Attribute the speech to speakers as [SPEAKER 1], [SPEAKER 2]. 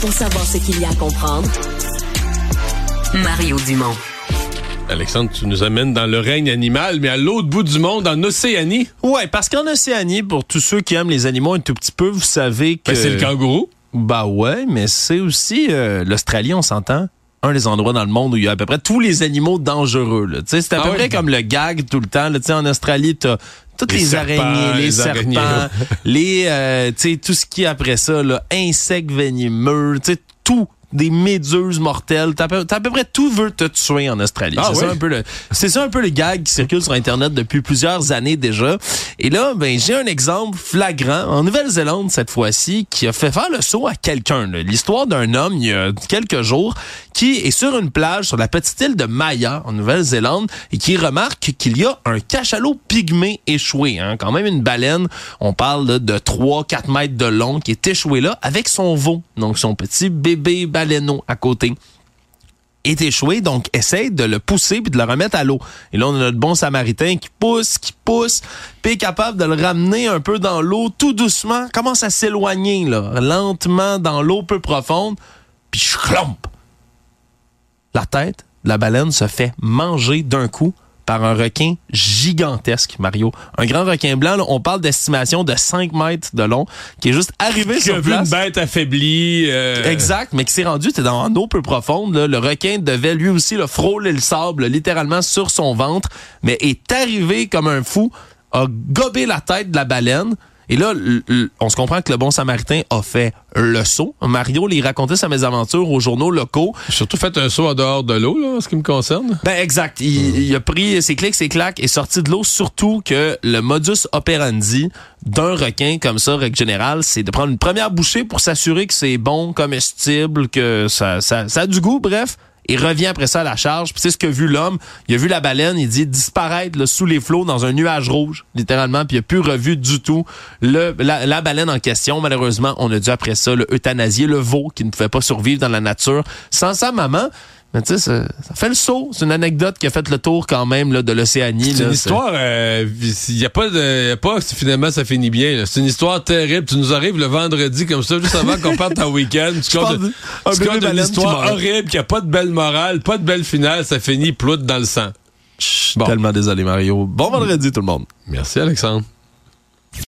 [SPEAKER 1] Pour savoir ce qu'il y a à comprendre, Mario Dumont.
[SPEAKER 2] Alexandre, tu nous amènes dans le règne animal, mais à l'autre bout du monde, en Océanie.
[SPEAKER 3] Ouais, parce qu'en Océanie, pour tous ceux qui aiment les animaux un tout petit peu, vous savez que...
[SPEAKER 2] Ben, c'est le kangourou.
[SPEAKER 3] Bah ouais, mais c'est aussi euh, l'Australie, on s'entend un des endroits dans le monde où il y a à peu près tous les animaux dangereux. C'est à
[SPEAKER 2] Ah
[SPEAKER 3] peu
[SPEAKER 2] oui?
[SPEAKER 3] près comme le gag tout le temps. Là. Tu sais, En Australie, t'as toutes
[SPEAKER 2] Les
[SPEAKER 3] les,
[SPEAKER 2] serpents,
[SPEAKER 3] araignées, les,
[SPEAKER 2] les
[SPEAKER 3] serpents,
[SPEAKER 2] araignées.
[SPEAKER 3] les euh, tu sais, tout ce qui est après ça, là, insectes venimeux, tu sais, tout des méduses mortelles. T'as à à peu près tout veut te tuer en Australie.
[SPEAKER 2] Ah
[SPEAKER 3] c'est
[SPEAKER 2] oui?
[SPEAKER 3] ça un peu le, c'est ça un peu le gag qui circule sur Internet depuis plusieurs années déjà. Et là, ben, j'ai un exemple flagrant en Nouvelle-Zélande cette fois-ci qui a fait faire le saut à quelqu'un. L'histoire d'un homme il y a quelques jours qui est sur une plage sur la petite île de Maya en Nouvelle-Zélande et qui remarque qu'il y a un cachalot pygmée échoué. Hein. Quand même une baleine, on parle de 3-4 mètres de long qui est échoué là avec son veau, donc son petit bébé baleineau à côté est échoué, donc essaye de le pousser puis de le remettre à l'eau. Et là, on a notre bon samaritain qui pousse, qui pousse, puis est capable de le ramener un peu dans l'eau tout doucement, commence à s'éloigner, là, lentement dans l'eau peu profonde, puis chlomp! La tête de la baleine se fait manger d'un coup par un requin gigantesque, Mario. Un grand requin blanc, là, on parle d'estimation de 5 mètres de long, qui est juste arrivé
[SPEAKER 2] Qui a
[SPEAKER 3] sur
[SPEAKER 2] vu une bête affaiblie. euh,
[SPEAKER 3] Exact, mais qui s'est rendu, c'était dans une eau peu profonde. là. Le requin devait lui aussi le frôler le sable littéralement sur son ventre, mais est arrivé comme un fou, a gobé la tête de la baleine. Et là, on se comprend que le bon samaritain a fait le saut. Mario lui racontait sa mésaventure aux journaux locaux.
[SPEAKER 2] Surtout fait un saut en dehors de l'eau, là, en ce qui me concerne.
[SPEAKER 3] Ben exact. Il, il a pris ses clics, ses claques et sorti de l'eau. Surtout que le modus operandi d'un requin comme ça, règle générale, c'est de prendre une première bouchée pour s'assurer que c'est bon, comestible, que ça, ça, ça a du goût, bref. Il revient après ça à la charge. Puis c'est ce que vu l'homme. Il a vu la baleine, il dit disparaître là, sous les flots dans un nuage rouge, littéralement. Puis il a plus revu du tout le, la, la baleine en question. Malheureusement, on a dû après ça le euthanasier, le veau qui ne pouvait pas survivre dans la nature sans sa maman. Mais tu sais, ça, ça fait le saut. C'est une anecdote qui a fait le tour quand même là, de l'Océanie.
[SPEAKER 2] C'est une histoire, il y a pas de, y a pas si finalement ça finit bien. C'est une histoire terrible. Tu nous arrives le vendredi comme ça, juste avant qu'on parte en week-end. Tu comptes tu comptes une
[SPEAKER 3] qui
[SPEAKER 2] histoire
[SPEAKER 3] meurt.
[SPEAKER 2] horrible, qui a pas de belle morale, pas de belle finale, ça finit ploute dans le sang. Bon.
[SPEAKER 3] Tellement désolé, Mario. Bon vendredi, tout le monde.
[SPEAKER 2] Merci Alexandre.